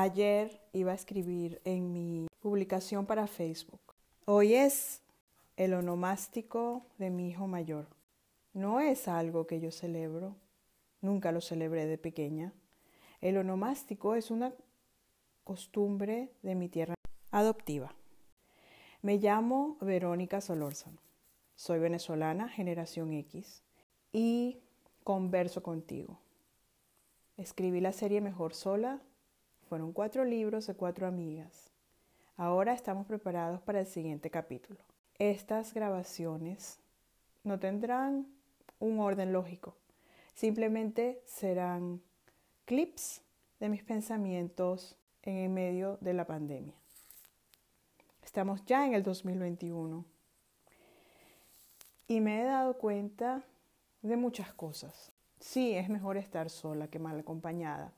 Ayer iba a escribir en mi publicación para Facebook. Hoy es el onomástico de mi hijo mayor. No es algo que yo celebro, nunca lo celebré de pequeña. El onomástico es una costumbre de mi tierra adoptiva. Me llamo Verónica Solórzano. Soy venezolana, generación X, y converso contigo. Escribí la serie Mejor Sola. Fueron cuatro libros de cuatro amigas. Ahora estamos preparados para el siguiente capítulo. Estas grabaciones no tendrán un orden lógico. Simplemente serán clips de mis pensamientos en el medio de la pandemia. Estamos ya en el 2021 y me he dado cuenta de muchas cosas. Sí, es mejor estar sola que mal acompañada.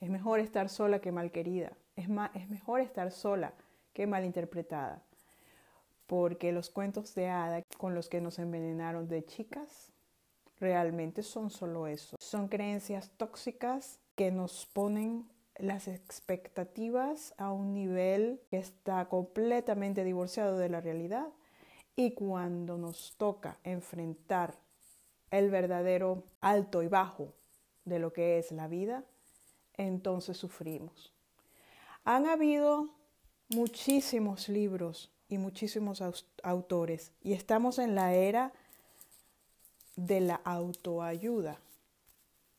Es mejor estar sola que mal querida. Es, es mejor estar sola que mal interpretada. Porque los cuentos de hada con los que nos envenenaron de chicas realmente son solo eso. Son creencias tóxicas que nos ponen las expectativas a un nivel que está completamente divorciado de la realidad y cuando nos toca enfrentar el verdadero alto y bajo de lo que es la vida, entonces sufrimos. Han habido muchísimos libros y muchísimos autores y estamos en la era de la autoayuda.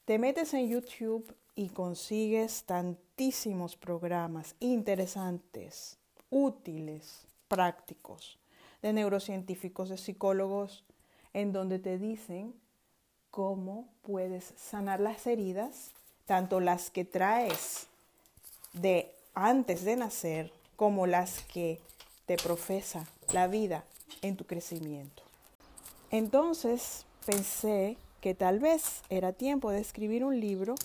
Te metes en YouTube y consigues tantísimos programas interesantes, útiles, prácticos, de neurocientíficos, de psicólogos, en donde te dicen cómo puedes sanar las heridas, tanto las que traes de antes de nacer como las que te profesa la vida en tu crecimiento. Entonces pensé que tal vez era tiempo de escribir un libro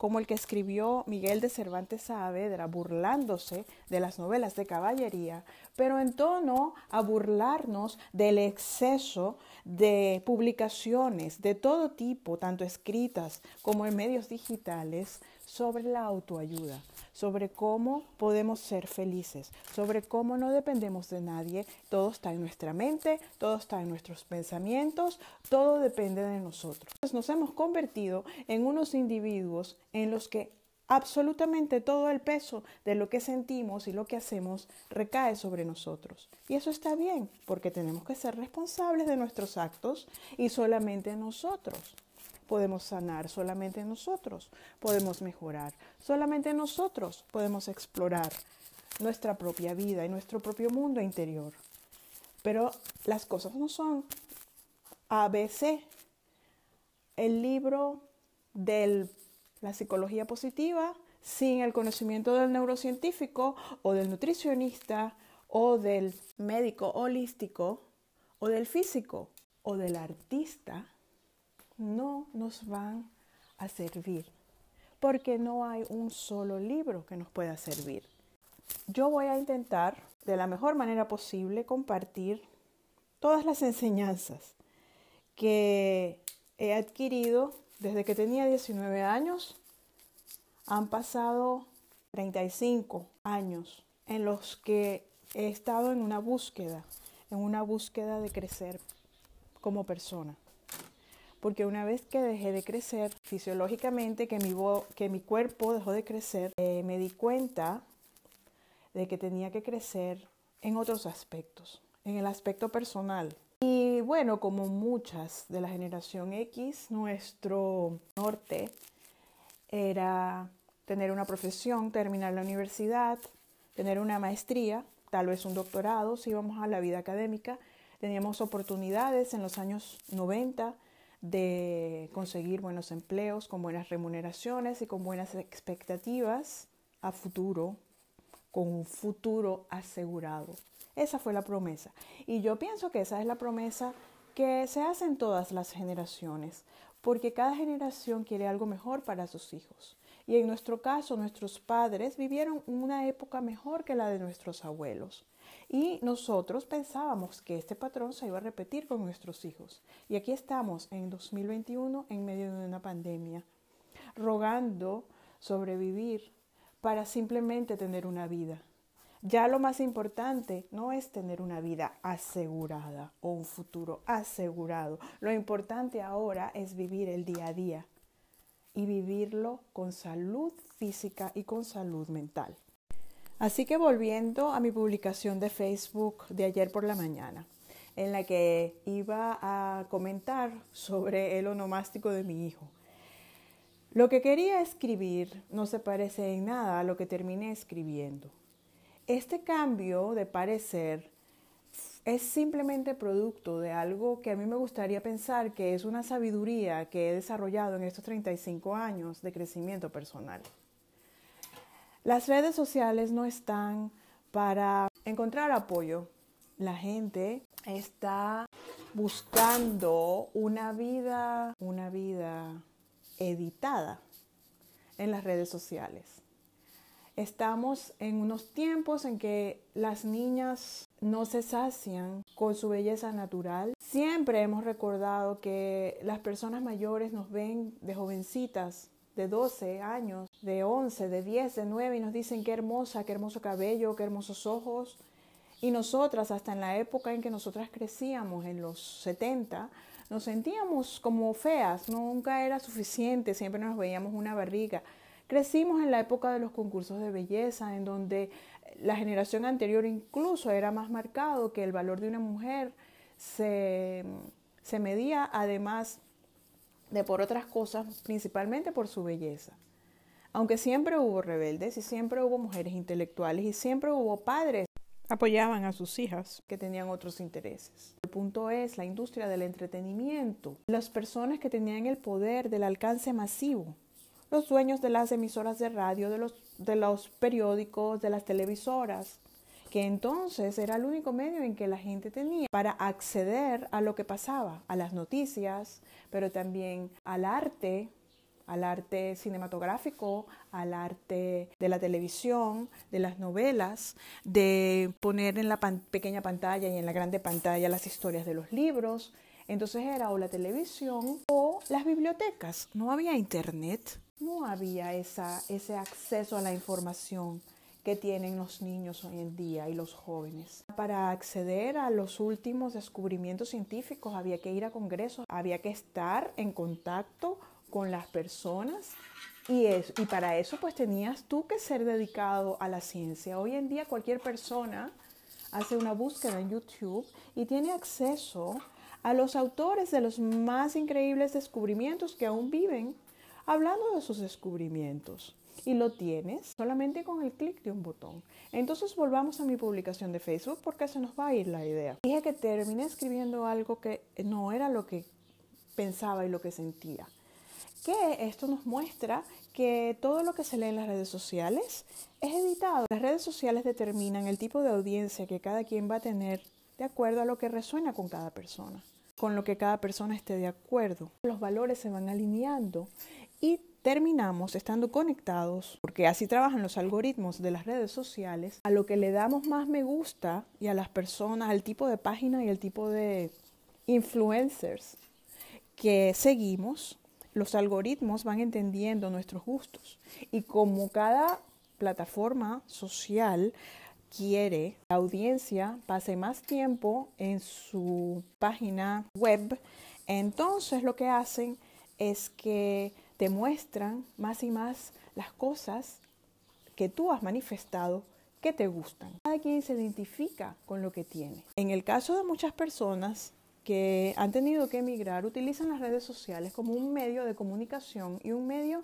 como el que escribió Miguel de Cervantes Saavedra, burlándose de las novelas de caballería, pero en tono a burlarnos del exceso de publicaciones de todo tipo, tanto escritas como en medios digitales, sobre la autoayuda, sobre cómo podemos ser felices, sobre cómo no dependemos de nadie, todo está en nuestra mente, todo está en nuestros pensamientos, todo depende de nosotros. Nos hemos convertido en unos individuos en los que absolutamente todo el peso de lo que sentimos y lo que hacemos recae sobre nosotros. Y eso está bien, porque tenemos que ser responsables de nuestros actos y solamente nosotros podemos sanar, solamente nosotros podemos mejorar, solamente nosotros podemos explorar nuestra propia vida y nuestro propio mundo interior. Pero las cosas no son ABC. El libro de la psicología positiva sin el conocimiento del neurocientífico o del nutricionista o del médico holístico o del físico o del artista no nos van a servir, porque no hay un solo libro que nos pueda servir. Yo voy a intentar de la mejor manera posible compartir todas las enseñanzas que he adquirido desde que tenía 19 años. Han pasado 35 años en los que he estado en una búsqueda, en una búsqueda de crecer como persona porque una vez que dejé de crecer fisiológicamente, que mi, que mi cuerpo dejó de crecer, eh, me di cuenta de que tenía que crecer en otros aspectos, en el aspecto personal. Y bueno, como muchas de la generación X, nuestro norte era tener una profesión, terminar la universidad, tener una maestría, tal vez un doctorado, si íbamos a la vida académica. Teníamos oportunidades en los años 90 de conseguir buenos empleos con buenas remuneraciones y con buenas expectativas a futuro, con un futuro asegurado. Esa fue la promesa. Y yo pienso que esa es la promesa que se hace en todas las generaciones, porque cada generación quiere algo mejor para sus hijos. Y en nuestro caso, nuestros padres vivieron una época mejor que la de nuestros abuelos. Y nosotros pensábamos que este patrón se iba a repetir con nuestros hijos. Y aquí estamos en 2021 en medio de una pandemia, rogando sobrevivir para simplemente tener una vida. Ya lo más importante no es tener una vida asegurada o un futuro asegurado. Lo importante ahora es vivir el día a día y vivirlo con salud física y con salud mental. Así que volviendo a mi publicación de Facebook de ayer por la mañana, en la que iba a comentar sobre el onomástico de mi hijo. Lo que quería escribir no se parece en nada a lo que terminé escribiendo. Este cambio de parecer es simplemente producto de algo que a mí me gustaría pensar que es una sabiduría que he desarrollado en estos 35 años de crecimiento personal. Las redes sociales no están para encontrar apoyo. La gente está buscando una vida, una vida editada en las redes sociales. Estamos en unos tiempos en que las niñas no se sacian con su belleza natural. Siempre hemos recordado que las personas mayores nos ven de jovencitas de 12 años, de 11, de 10, de 9 y nos dicen qué hermosa, qué hermoso cabello, qué hermosos ojos. Y nosotras, hasta en la época en que nosotras crecíamos, en los 70, nos sentíamos como feas, nunca era suficiente, siempre nos veíamos una barriga. Crecimos en la época de los concursos de belleza, en donde la generación anterior incluso era más marcado que el valor de una mujer se, se medía además de por otras cosas, principalmente por su belleza. Aunque siempre hubo rebeldes y siempre hubo mujeres intelectuales y siempre hubo padres apoyaban a sus hijas que tenían otros intereses. El punto es la industria del entretenimiento, las personas que tenían el poder del alcance masivo los dueños de las emisoras de radio, de los, de los periódicos, de las televisoras, que entonces era el único medio en que la gente tenía para acceder a lo que pasaba, a las noticias, pero también al arte, al arte cinematográfico, al arte de la televisión, de las novelas, de poner en la pequeña pantalla y en la grande pantalla las historias de los libros. Entonces era o la televisión o las bibliotecas. No había internet no había esa, ese acceso a la información que tienen los niños hoy en día y los jóvenes. Para acceder a los últimos descubrimientos científicos había que ir a congresos, había que estar en contacto con las personas y, y para eso pues tenías tú que ser dedicado a la ciencia. Hoy en día cualquier persona hace una búsqueda en YouTube y tiene acceso a los autores de los más increíbles descubrimientos que aún viven hablando de sus descubrimientos. Y lo tienes solamente con el clic de un botón. Entonces volvamos a mi publicación de Facebook porque se nos va a ir la idea. Dije que terminé escribiendo algo que no era lo que pensaba y lo que sentía. Que esto nos muestra que todo lo que se lee en las redes sociales es editado. Las redes sociales determinan el tipo de audiencia que cada quien va a tener de acuerdo a lo que resuena con cada persona, con lo que cada persona esté de acuerdo. Los valores se van alineando y terminamos estando conectados, porque así trabajan los algoritmos de las redes sociales, a lo que le damos más me gusta y a las personas, al tipo de página y el tipo de influencers que seguimos, los algoritmos van entendiendo nuestros gustos. Y como cada plataforma social quiere la audiencia pase más tiempo en su página web, entonces lo que hacen es que te muestran más y más las cosas que tú has manifestado que te gustan. Cada quien se identifica con lo que tiene. En el caso de muchas personas que han tenido que emigrar, utilizan las redes sociales como un medio de comunicación y un medio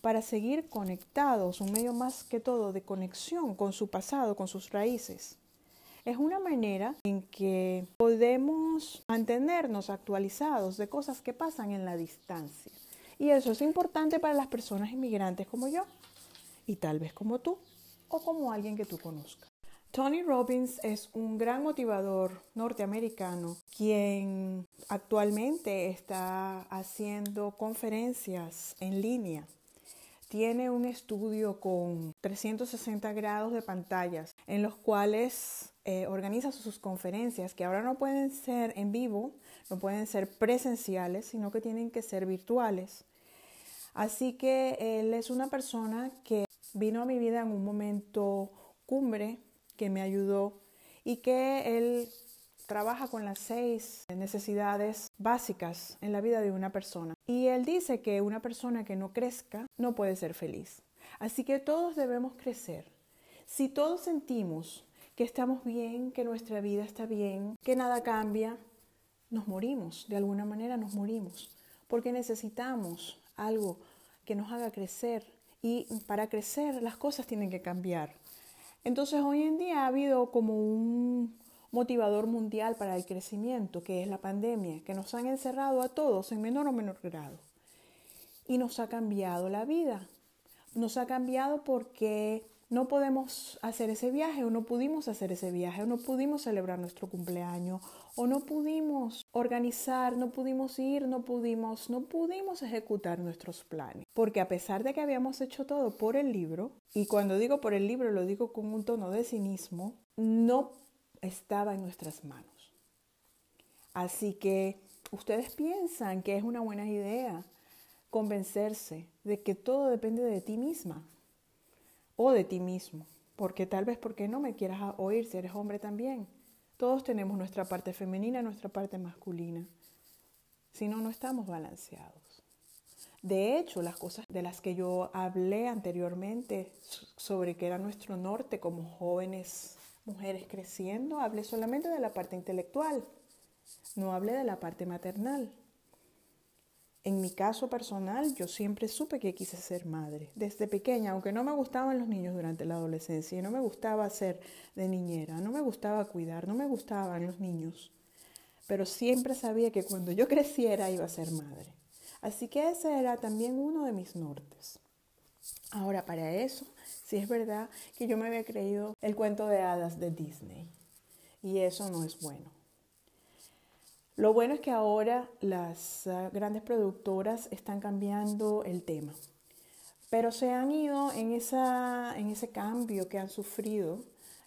para seguir conectados, un medio más que todo de conexión con su pasado, con sus raíces. Es una manera en que podemos mantenernos actualizados de cosas que pasan en la distancia. Y eso es importante para las personas inmigrantes como yo y tal vez como tú o como alguien que tú conozcas. Tony Robbins es un gran motivador norteamericano quien actualmente está haciendo conferencias en línea. Tiene un estudio con 360 grados de pantallas en los cuales eh, organiza sus conferencias que ahora no pueden ser en vivo, no pueden ser presenciales, sino que tienen que ser virtuales. Así que él es una persona que vino a mi vida en un momento cumbre que me ayudó y que él trabaja con las seis necesidades básicas en la vida de una persona. Y él dice que una persona que no crezca no puede ser feliz. Así que todos debemos crecer. Si todos sentimos que estamos bien, que nuestra vida está bien, que nada cambia, nos morimos, de alguna manera nos morimos, porque necesitamos algo que nos haga crecer y para crecer las cosas tienen que cambiar. Entonces hoy en día ha habido como un motivador mundial para el crecimiento, que es la pandemia, que nos han encerrado a todos en menor o menor grado. Y nos ha cambiado la vida. Nos ha cambiado porque no podemos hacer ese viaje o no pudimos hacer ese viaje o no pudimos celebrar nuestro cumpleaños o no pudimos organizar, no pudimos ir, no pudimos, no pudimos ejecutar nuestros planes. Porque a pesar de que habíamos hecho todo por el libro, y cuando digo por el libro lo digo con un tono de cinismo, no estaba en nuestras manos. Así que ustedes piensan que es una buena idea convencerse de que todo depende de ti misma o de ti mismo, porque tal vez porque no me quieras oír si eres hombre también. Todos tenemos nuestra parte femenina, nuestra parte masculina. Si no, no estamos balanceados. De hecho, las cosas de las que yo hablé anteriormente sobre que era nuestro norte como jóvenes mujeres creciendo, hablé solamente de la parte intelectual, no hablé de la parte maternal. En mi caso personal, yo siempre supe que quise ser madre. Desde pequeña, aunque no me gustaban los niños durante la adolescencia, y no me gustaba ser de niñera, no me gustaba cuidar, no me gustaban los niños, pero siempre sabía que cuando yo creciera iba a ser madre. Así que ese era también uno de mis nortes. Ahora, para eso, sí es verdad que yo me había creído el cuento de hadas de Disney. Y eso no es bueno. Lo bueno es que ahora las ah, grandes productoras están cambiando el tema, pero se han ido en, esa, en ese cambio que han sufrido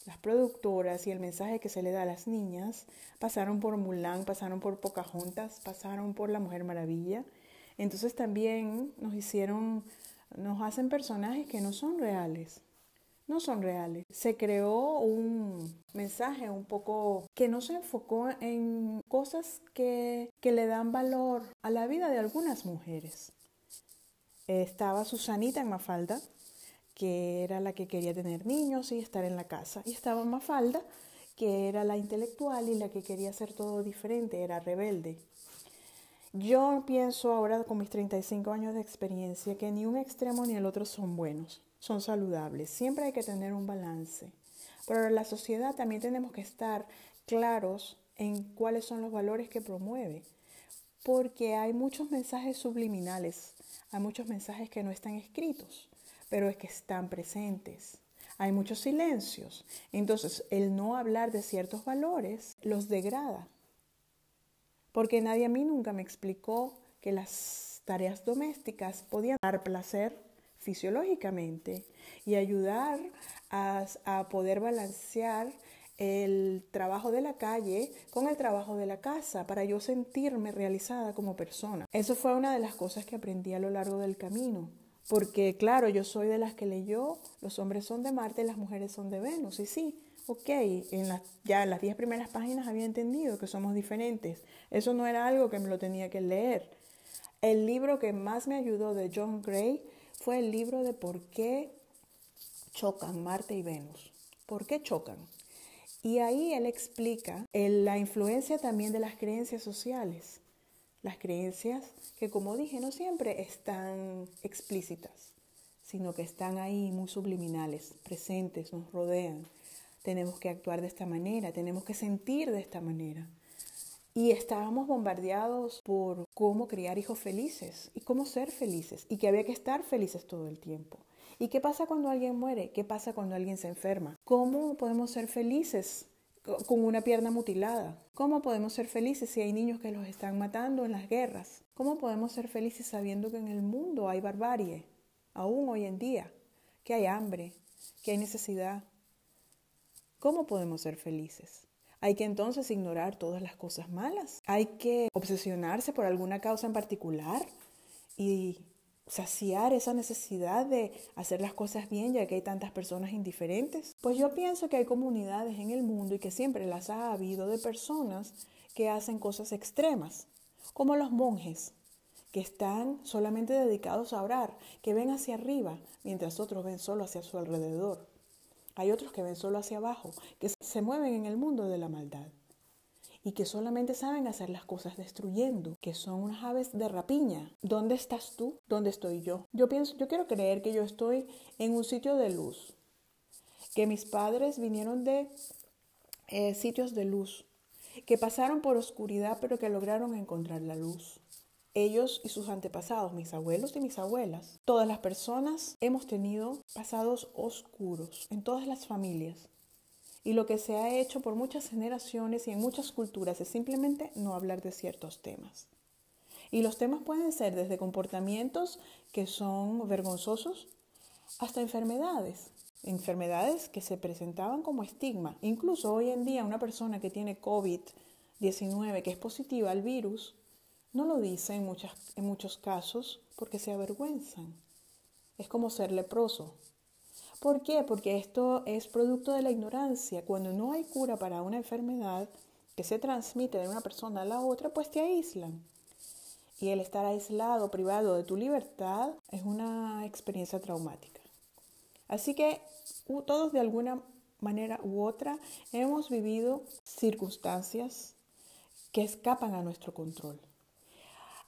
las productoras y el mensaje que se le da a las niñas. Pasaron por Mulan, pasaron por Pocahontas, pasaron por La Mujer Maravilla. Entonces también nos hicieron, nos hacen personajes que no son reales no son reales. Se creó un mensaje un poco que no se enfocó en cosas que, le dan valor a la vida de algunas mujeres. Estaba Susanita en Mafalda, que era la que quería tener niños y estar en la casa. Y estaba Mafalda, que era la intelectual y la que quería hacer todo diferente, era rebelde. Yo pienso ahora con mis 35 años de experiencia que ni un extremo ni el otro son buenos son saludables. Siempre hay que tener un balance. Pero en la sociedad también tenemos que estar claros en cuáles son los valores que promueve. Porque hay muchos mensajes subliminales, hay muchos mensajes que no están escritos, pero es que están presentes. Hay muchos silencios. Entonces, el no hablar de ciertos valores los degrada. Porque nadie a mí nunca me explicó que las tareas domésticas podían dar placer fisiológicamente y ayudar a, poder balancear el trabajo de la calle con el trabajo de la casa para yo sentirme realizada como persona. Eso fue una de las cosas que aprendí a lo largo del camino. Porque claro, yo soy de las que leyó, los hombres son de Marte y las mujeres son de Venus. Y sí, ok, ya en las diez primeras páginas había entendido que somos diferentes. Eso no era algo que me lo tenía que leer. El libro que más me ayudó de John Gray fue el libro de por qué chocan Marte y Venus. ¿Por qué chocan? Y ahí él explica la influencia también de las creencias sociales. Las creencias que, como dije, no siempre están explícitas, sino que están ahí muy subliminales, presentes, nos rodean. Tenemos que actuar de esta manera, tenemos que sentir de esta manera. Y estábamos bombardeados por cómo criar hijos felices y cómo ser felices y que había que estar felices todo el tiempo. ¿Y qué pasa cuando alguien muere? ¿Qué pasa cuando alguien se enferma? ¿Cómo podemos ser felices con una pierna mutilada? ¿Cómo podemos ser felices si hay niños que los están matando en las guerras? ¿Cómo podemos ser felices sabiendo que en el mundo hay barbarie, aún hoy en día, que hay hambre, que hay necesidad? ¿Cómo podemos ser felices? Hay que entonces ignorar todas las cosas malas. Hay que obsesionarse por alguna causa en particular y saciar esa necesidad de hacer las cosas bien ya que hay tantas personas indiferentes? Pues yo pienso que hay comunidades en el mundo y que siempre las ha habido de personas que hacen cosas extremas, como los monjes, que están solamente dedicados a orar, que ven hacia arriba, mientras otros ven solo hacia su alrededor. Hay otros que ven solo hacia abajo, que se mueven en el mundo de la maldad y que solamente saben hacer las cosas destruyendo, que son unas aves de rapiña. ¿Dónde estás tú? ¿Dónde estoy yo? Yo pienso, yo quiero creer que yo estoy en un sitio de luz, que mis padres vinieron de eh, sitios de luz, que pasaron por oscuridad pero que lograron encontrar la luz ellos y sus antepasados, mis abuelos y mis abuelas, todas las personas hemos tenido pasados oscuros en todas las familias. Y lo que se ha hecho por muchas generaciones y en muchas culturas es simplemente no hablar de ciertos temas. Y los temas pueden ser desde comportamientos que son vergonzosos hasta enfermedades. Enfermedades que se presentaban como estigma. Incluso hoy en día una persona que tiene COVID-19, que es positiva al virus, no lo dice en, muchas, en muchos casos porque se avergüenzan. Es como ser leproso. ¿Por qué? Porque esto es producto de la ignorancia. Cuando no hay cura para una enfermedad que se transmite de una persona a la otra, pues te aíslan. Y el estar aislado, privado de tu libertad, es una experiencia traumática. Así que todos de alguna manera u otra hemos vivido circunstancias que escapan a nuestro control.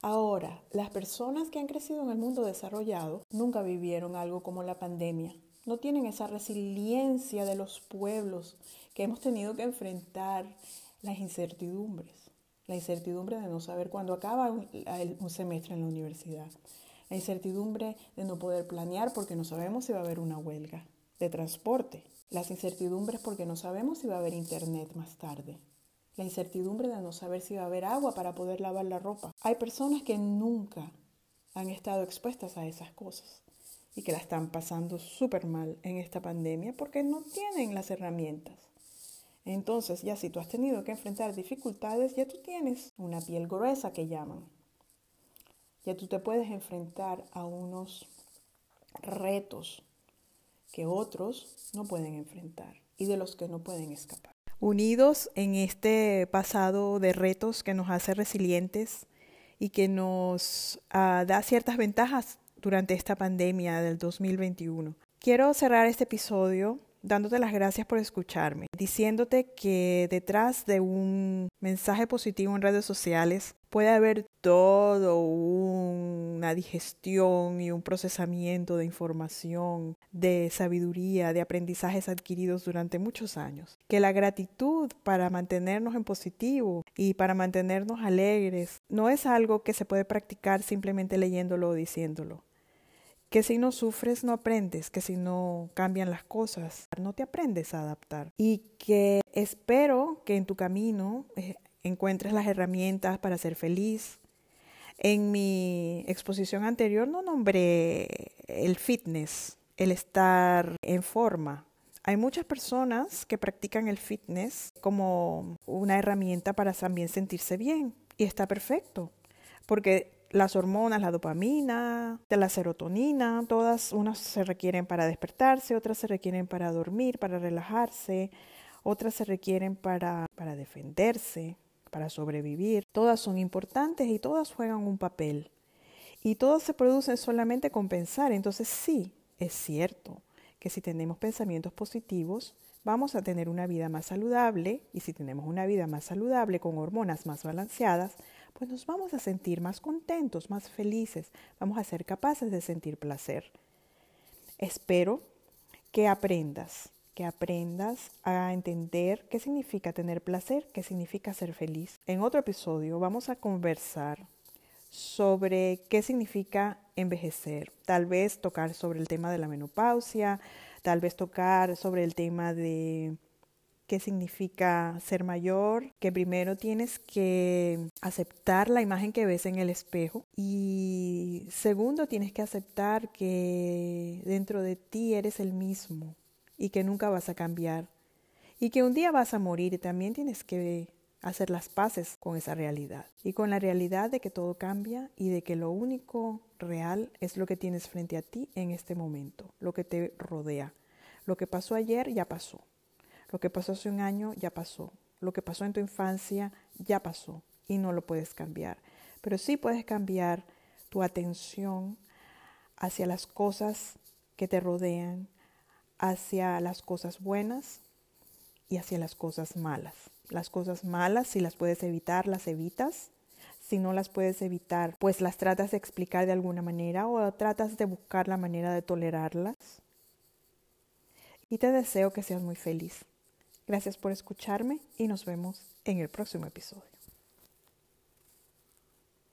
Ahora, las personas que han crecido en el mundo desarrollado nunca vivieron algo como la pandemia. No tienen esa resiliencia de los pueblos que hemos tenido que enfrentar las incertidumbres. La incertidumbre de no saber cuándo acaba un, semestre en la universidad. La incertidumbre de no poder planear porque no sabemos si va a haber una huelga de transporte. Las incertidumbres porque no sabemos si va a haber internet más tarde la incertidumbre de no saber si va a haber agua para poder lavar la ropa. Hay personas que nunca han estado expuestas a esas cosas y que la están pasando súper mal en esta pandemia porque no tienen las herramientas. Entonces, ya si tú has tenido que enfrentar dificultades, ya tú tienes una piel gruesa que llaman. Ya tú te puedes enfrentar a unos retos que otros no pueden enfrentar y de los que no pueden escapar unidos en este pasado de retos que nos hace resilientes y que nos ah, da ciertas ventajas durante esta pandemia del 2021. Quiero cerrar este episodio dándote las gracias por escucharme, diciéndote que detrás de un mensaje positivo en redes sociales puede haber todo una digestión y un procesamiento de información, de sabiduría, de aprendizajes adquiridos durante muchos años. Que la gratitud para mantenernos en positivo y para mantenernos alegres no es algo que se puede practicar simplemente leyéndolo o diciéndolo que si no sufres no aprendes, que si no cambian las cosas no te aprendes a adaptar y que espero que en tu camino eh, encuentres las herramientas para ser feliz. En mi exposición anterior no nombré el fitness, el estar en forma. Hay muchas personas que practican el fitness como una herramienta para también sentirse bien y está perfecto, porque las hormonas, la dopamina, la serotonina, todas unas se requieren para despertarse, otras se requieren para dormir, para relajarse, otras se requieren para, para defenderse, para sobrevivir. Todas son importantes y todas juegan un papel. Y todas se producen solamente con pensar. Entonces sí, es cierto que si tenemos pensamientos positivos, vamos a tener una vida más saludable y si tenemos una vida más saludable con hormonas más balanceadas, pues nos vamos a sentir más contentos, más felices, vamos a ser capaces de sentir placer. Espero que aprendas, que aprendas a entender qué significa tener placer, qué significa ser feliz. En otro episodio vamos a conversar sobre qué significa envejecer, tal vez tocar sobre el tema de la menopausia, tal vez tocar sobre el tema de qué significa ser mayor, que primero tienes que aceptar la imagen que ves en el espejo y segundo tienes que aceptar que dentro de ti eres el mismo y que nunca vas a cambiar y que un día vas a morir y también tienes que hacer las paces con esa realidad y con la realidad de que todo cambia y de que lo único real es lo que tienes frente a ti en este momento, lo que te rodea. Lo que pasó ayer ya pasó. Lo que pasó hace un año ya pasó. Lo que pasó en tu infancia ya pasó y no lo puedes cambiar. Pero sí puedes cambiar tu atención hacia las cosas que te rodean, hacia las cosas buenas y hacia las cosas malas. Las cosas malas, si las puedes evitar, las evitas. Si no las puedes evitar, pues las tratas de explicar de alguna manera o tratas de buscar la manera de tolerarlas. Y te deseo que seas muy feliz. Gracias por escucharme y nos vemos en el próximo episodio.